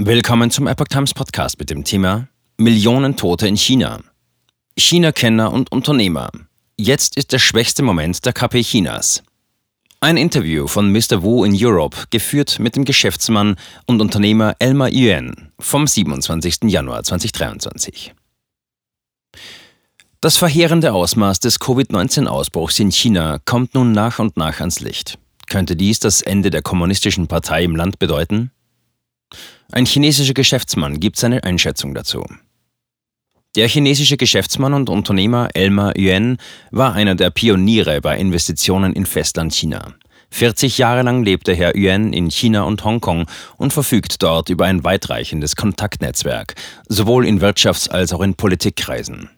Willkommen zum Epoch Times Podcast mit dem Thema Millionen Tote in China. China-Kenner und Unternehmer. Jetzt ist der schwächste Moment der KP Chinas. Ein Interview von Mr. Wu in Europe, geführt mit dem Geschäftsmann und Unternehmer Elmar Yuan vom 27. Januar 2023. Das verheerende Ausmaß des Covid-19-Ausbruchs in China kommt nun nach und nach ans Licht. Könnte dies das Ende der kommunistischen Partei im Land bedeuten? Ein chinesischer Geschäftsmann gibt seine Einschätzung dazu. Der chinesische Geschäftsmann und Unternehmer Elmar Yuan war einer der Pioniere bei Investitionen in Festlandchina. 40 Jahre lang lebte Herr Yuan in China und Hongkong und verfügt dort über ein weitreichendes Kontaktnetzwerk, sowohl in Wirtschafts- als auch in Politikkreisen.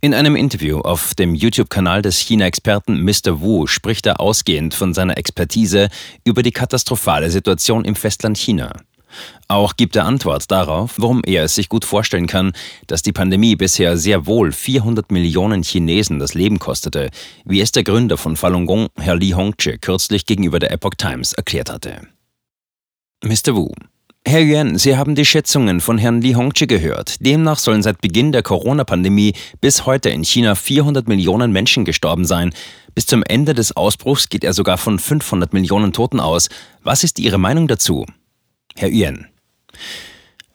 In einem Interview auf dem YouTube-Kanal des China-Experten Mr. Wu spricht er ausgehend von seiner Expertise über die katastrophale Situation im Festland China. Auch gibt er Antwort darauf, warum er es sich gut vorstellen kann, dass die Pandemie bisher sehr wohl 400 Millionen Chinesen das Leben kostete, wie es der Gründer von Falun Gong, Herr Li Hongzhi, kürzlich gegenüber der Epoch Times erklärt hatte. Mr. Wu. Herr Yuan, Sie haben die Schätzungen von Herrn Li Hongzhi gehört. Demnach sollen seit Beginn der Corona-Pandemie bis heute in China 400 Millionen Menschen gestorben sein. Bis zum Ende des Ausbruchs geht er sogar von 500 Millionen Toten aus. Was ist Ihre Meinung dazu? Herr Yuan.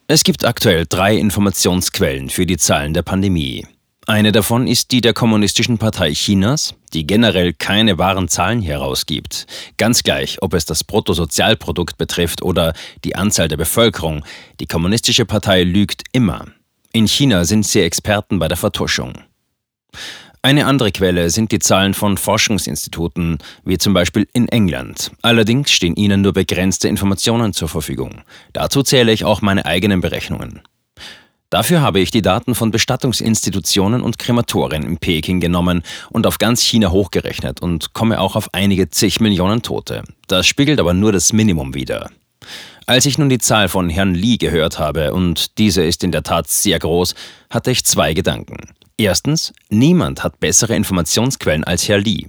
Es gibt aktuell drei Informationsquellen für die Zahlen der Pandemie. Eine davon ist die der Kommunistischen Partei Chinas, die generell keine wahren Zahlen herausgibt. Ganz gleich, ob es das Bruttosozialprodukt betrifft oder die Anzahl der Bevölkerung. Die Kommunistische Partei lügt immer. In China sind sie Experten bei der Vertuschung. Eine andere Quelle sind die Zahlen von Forschungsinstituten, wie zum Beispiel in England. Allerdings stehen ihnen nur begrenzte Informationen zur Verfügung. Dazu zähle ich auch meine eigenen Berechnungen. Dafür habe ich die Daten von Bestattungsinstitutionen und Krematorien in Peking genommen und auf ganz China hochgerechnet und komme auch auf einige zig Millionen Tote. Das spiegelt aber nur das Minimum wider. Als ich nun die Zahl von Herrn Li gehört habe, und diese ist in der Tat sehr groß, hatte ich zwei Gedanken. Erstens, niemand hat bessere Informationsquellen als Herr Li.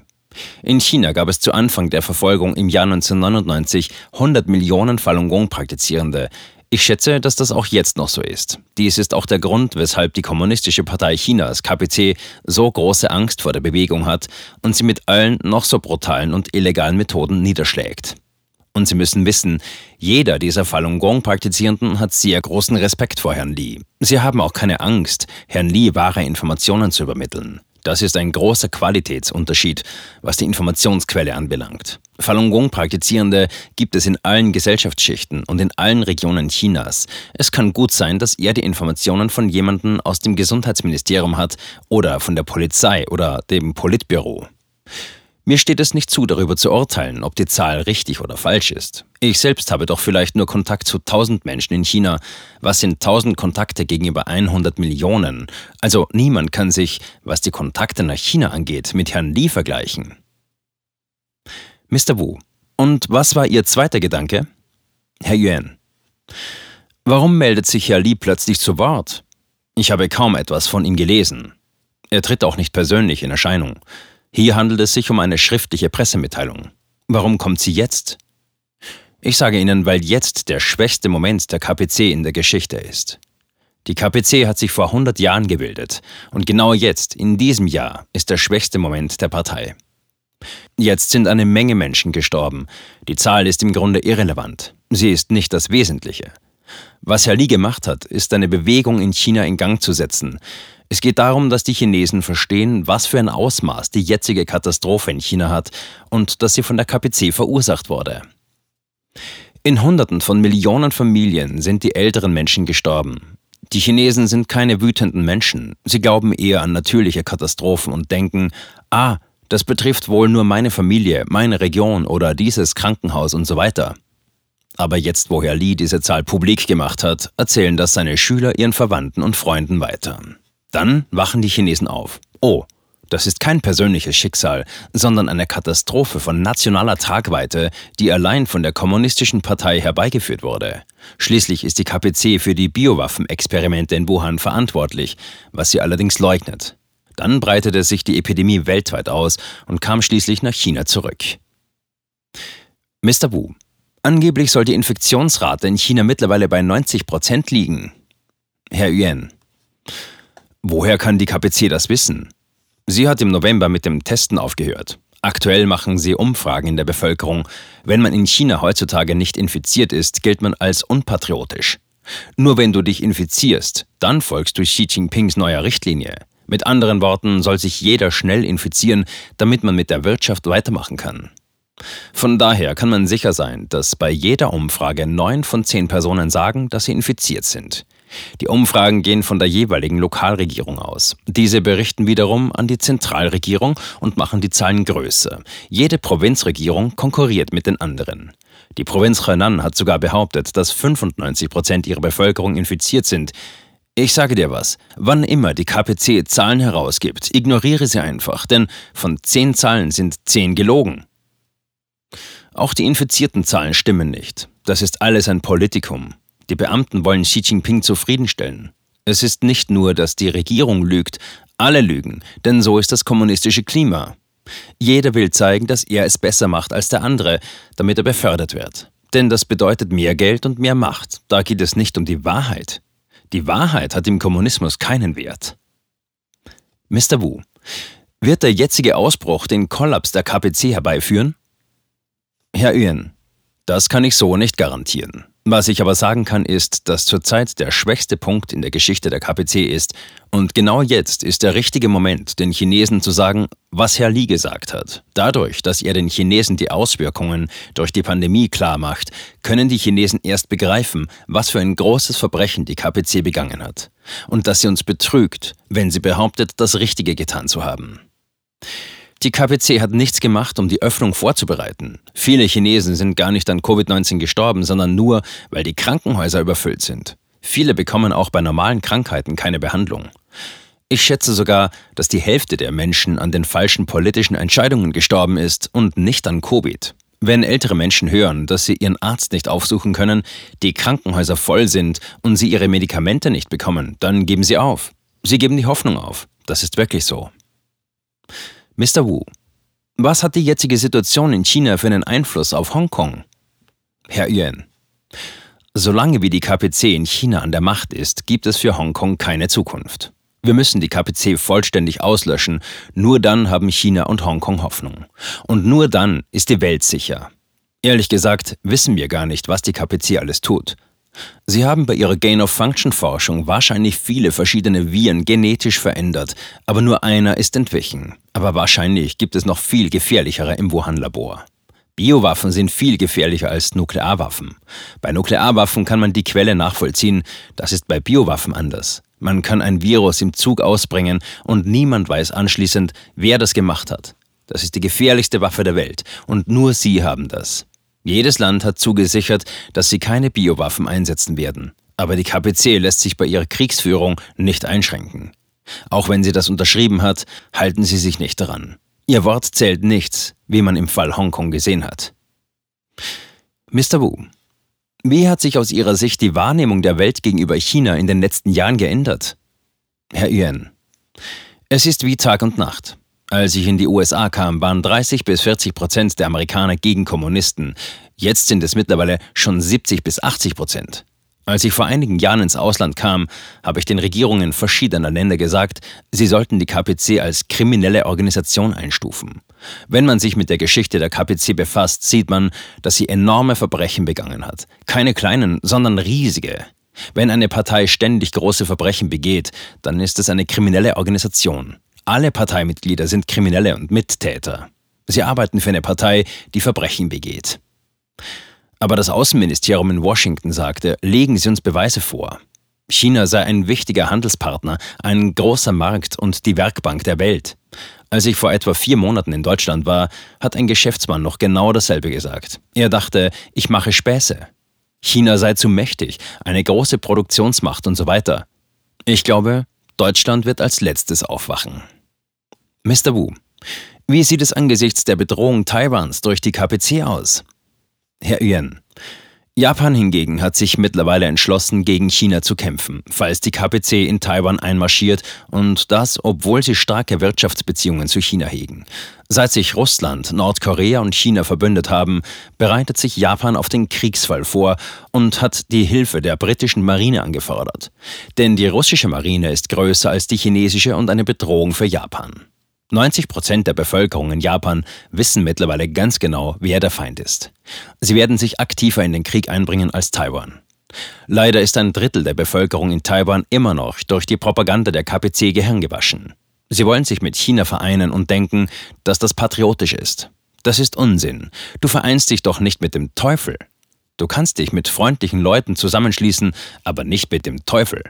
In China gab es zu Anfang der Verfolgung im Jahr 1999 100 Millionen Falun Gong-Praktizierende. Ich schätze, dass das auch jetzt noch so ist. Dies ist auch der Grund, weshalb die Kommunistische Partei Chinas, KPC, so große Angst vor der Bewegung hat und sie mit allen noch so brutalen und illegalen Methoden niederschlägt. Und Sie müssen wissen, jeder dieser Falun Gong-Praktizierenden hat sehr großen Respekt vor Herrn Li. Sie haben auch keine Angst, Herrn Li wahre Informationen zu übermitteln. Das ist ein großer Qualitätsunterschied, was die Informationsquelle anbelangt. Falun Gong-Praktizierende gibt es in allen Gesellschaftsschichten und in allen Regionen Chinas. Es kann gut sein, dass er die Informationen von jemandem aus dem Gesundheitsministerium hat oder von der Polizei oder dem Politbüro. Mir steht es nicht zu, darüber zu urteilen, ob die Zahl richtig oder falsch ist. Ich selbst habe doch vielleicht nur Kontakt zu 1000 Menschen in China. Was sind 1000 Kontakte gegenüber 100 Millionen? Also niemand kann sich, was die Kontakte nach China angeht, mit Herrn Li vergleichen. Mr. Wu. Und was war Ihr zweiter Gedanke? Herr Yuan. Warum meldet sich Herr Li plötzlich zu Wort? Ich habe kaum etwas von ihm gelesen. Er tritt auch nicht persönlich in Erscheinung. Hier handelt es sich um eine schriftliche Pressemitteilung. Warum kommt sie jetzt? Ich sage Ihnen, weil jetzt der schwächste Moment der KPC in der Geschichte ist. Die KPC hat sich vor 100 Jahren gebildet und genau jetzt, in diesem Jahr, ist der schwächste Moment der Partei. Jetzt sind eine Menge Menschen gestorben. Die Zahl ist im Grunde irrelevant. Sie ist nicht das Wesentliche. Was Herr Li gemacht hat, ist eine Bewegung in China in Gang zu setzen, es geht darum, dass die Chinesen verstehen, was für ein Ausmaß die jetzige Katastrophe in China hat und dass sie von der KPC verursacht wurde. In Hunderten von Millionen Familien sind die älteren Menschen gestorben. Die Chinesen sind keine wütenden Menschen, sie glauben eher an natürliche Katastrophen und denken, ah, das betrifft wohl nur meine Familie, meine Region oder dieses Krankenhaus und so weiter. Aber jetzt, wo Herr Li diese Zahl publik gemacht hat, erzählen das seine Schüler ihren Verwandten und Freunden weiter. Dann wachen die Chinesen auf. Oh, das ist kein persönliches Schicksal, sondern eine Katastrophe von nationaler Tragweite, die allein von der Kommunistischen Partei herbeigeführt wurde. Schließlich ist die KPC für die Biowaffenexperimente in Wuhan verantwortlich, was sie allerdings leugnet. Dann breitete sich die Epidemie weltweit aus und kam schließlich nach China zurück. Mr. Wu. Angeblich soll die Infektionsrate in China mittlerweile bei 90 Prozent liegen. Herr Yuan, woher kann die KPC das wissen? Sie hat im November mit dem Testen aufgehört. Aktuell machen sie Umfragen in der Bevölkerung. Wenn man in China heutzutage nicht infiziert ist, gilt man als unpatriotisch. Nur wenn du dich infizierst, dann folgst du Xi Jinpings neuer Richtlinie. Mit anderen Worten soll sich jeder schnell infizieren, damit man mit der Wirtschaft weitermachen kann. Von daher kann man sicher sein, dass bei jeder Umfrage neun von zehn Personen sagen, dass sie infiziert sind. Die Umfragen gehen von der jeweiligen Lokalregierung aus. Diese berichten wiederum an die Zentralregierung und machen die Zahlen größer. Jede Provinzregierung konkurriert mit den anderen. Die Provinz Henan hat sogar behauptet, dass 95 Prozent ihrer Bevölkerung infiziert sind. Ich sage dir was, wann immer die KPC Zahlen herausgibt, ignoriere sie einfach, denn von zehn Zahlen sind zehn gelogen. Auch die infizierten Zahlen stimmen nicht. Das ist alles ein Politikum. Die Beamten wollen Xi Jinping zufriedenstellen. Es ist nicht nur, dass die Regierung lügt, alle lügen, denn so ist das kommunistische Klima. Jeder will zeigen, dass er es besser macht als der andere, damit er befördert wird. Denn das bedeutet mehr Geld und mehr Macht. Da geht es nicht um die Wahrheit. Die Wahrheit hat im Kommunismus keinen Wert. Mr. Wu, wird der jetzige Ausbruch den Kollaps der KPC herbeiführen? Herr Yuan, das kann ich so nicht garantieren. Was ich aber sagen kann, ist, dass zurzeit der schwächste Punkt in der Geschichte der KPC ist. Und genau jetzt ist der richtige Moment, den Chinesen zu sagen, was Herr Li gesagt hat. Dadurch, dass er den Chinesen die Auswirkungen durch die Pandemie klar macht, können die Chinesen erst begreifen, was für ein großes Verbrechen die KPC begangen hat. Und dass sie uns betrügt, wenn sie behauptet, das Richtige getan zu haben. Die KPC hat nichts gemacht, um die Öffnung vorzubereiten. Viele Chinesen sind gar nicht an Covid-19 gestorben, sondern nur, weil die Krankenhäuser überfüllt sind. Viele bekommen auch bei normalen Krankheiten keine Behandlung. Ich schätze sogar, dass die Hälfte der Menschen an den falschen politischen Entscheidungen gestorben ist und nicht an Covid. Wenn ältere Menschen hören, dass sie ihren Arzt nicht aufsuchen können, die Krankenhäuser voll sind und sie ihre Medikamente nicht bekommen, dann geben sie auf. Sie geben die Hoffnung auf. Das ist wirklich so. Mr. Wu, was hat die jetzige Situation in China für einen Einfluss auf Hongkong? Herr Yuan, solange wie die KPC in China an der Macht ist, gibt es für Hongkong keine Zukunft. Wir müssen die KPC vollständig auslöschen, nur dann haben China und Hongkong Hoffnung. Und nur dann ist die Welt sicher. Ehrlich gesagt wissen wir gar nicht, was die KPC alles tut. Sie haben bei ihrer Gain-of-Function-Forschung wahrscheinlich viele verschiedene Viren genetisch verändert, aber nur einer ist entwichen. Aber wahrscheinlich gibt es noch viel gefährlichere im Wuhan-Labor. Biowaffen sind viel gefährlicher als Nuklearwaffen. Bei Nuklearwaffen kann man die Quelle nachvollziehen, das ist bei Biowaffen anders. Man kann ein Virus im Zug ausbringen und niemand weiß anschließend, wer das gemacht hat. Das ist die gefährlichste Waffe der Welt und nur Sie haben das. Jedes Land hat zugesichert, dass sie keine Biowaffen einsetzen werden. Aber die KPC lässt sich bei ihrer Kriegsführung nicht einschränken. Auch wenn sie das unterschrieben hat, halten sie sich nicht daran. Ihr Wort zählt nichts, wie man im Fall Hongkong gesehen hat. Mr. Wu, wie hat sich aus Ihrer Sicht die Wahrnehmung der Welt gegenüber China in den letzten Jahren geändert? Herr Yuan, es ist wie Tag und Nacht. Als ich in die USA kam, waren 30 bis 40 Prozent der Amerikaner gegen Kommunisten. Jetzt sind es mittlerweile schon 70 bis 80 Prozent. Als ich vor einigen Jahren ins Ausland kam, habe ich den Regierungen verschiedener Länder gesagt, sie sollten die KPC als kriminelle Organisation einstufen. Wenn man sich mit der Geschichte der KPC befasst, sieht man, dass sie enorme Verbrechen begangen hat. Keine kleinen, sondern riesige. Wenn eine Partei ständig große Verbrechen begeht, dann ist es eine kriminelle Organisation. Alle Parteimitglieder sind Kriminelle und Mittäter. Sie arbeiten für eine Partei, die Verbrechen begeht. Aber das Außenministerium in Washington sagte, legen Sie uns Beweise vor. China sei ein wichtiger Handelspartner, ein großer Markt und die Werkbank der Welt. Als ich vor etwa vier Monaten in Deutschland war, hat ein Geschäftsmann noch genau dasselbe gesagt. Er dachte, ich mache Späße. China sei zu mächtig, eine große Produktionsmacht und so weiter. Ich glaube, Deutschland wird als letztes aufwachen. Mr. Wu, wie sieht es angesichts der Bedrohung Taiwans durch die KPC aus? Herr Yuan, Japan hingegen hat sich mittlerweile entschlossen, gegen China zu kämpfen, falls die KPC in Taiwan einmarschiert und das, obwohl sie starke Wirtschaftsbeziehungen zu China hegen. Seit sich Russland, Nordkorea und China verbündet haben, bereitet sich Japan auf den Kriegsfall vor und hat die Hilfe der britischen Marine angefordert. Denn die russische Marine ist größer als die chinesische und eine Bedrohung für Japan. 90 Prozent der Bevölkerung in Japan wissen mittlerweile ganz genau, wer der Feind ist. Sie werden sich aktiver in den Krieg einbringen als Taiwan. Leider ist ein Drittel der Bevölkerung in Taiwan immer noch durch die Propaganda der KPC Gehirn gewaschen. Sie wollen sich mit China vereinen und denken, dass das patriotisch ist. Das ist Unsinn. Du vereinst dich doch nicht mit dem Teufel. Du kannst dich mit freundlichen Leuten zusammenschließen, aber nicht mit dem Teufel.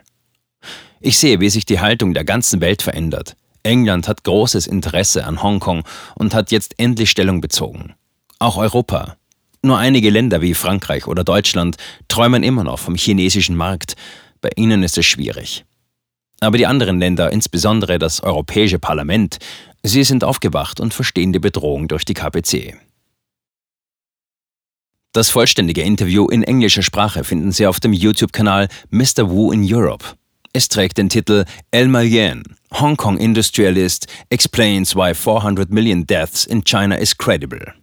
Ich sehe, wie sich die Haltung der ganzen Welt verändert. England hat großes Interesse an Hongkong und hat jetzt endlich Stellung bezogen. Auch Europa. Nur einige Länder wie Frankreich oder Deutschland träumen immer noch vom chinesischen Markt. Bei ihnen ist es schwierig. Aber die anderen Länder, insbesondere das Europäische Parlament, sie sind aufgewacht und verstehen die Bedrohung durch die KPC. Das vollständige Interview in englischer Sprache finden Sie auf dem YouTube-Kanal Mr. Wu in Europe. Es trägt den Titel El Malien. Hong Kong industrialist explains why 400 million deaths in China is credible.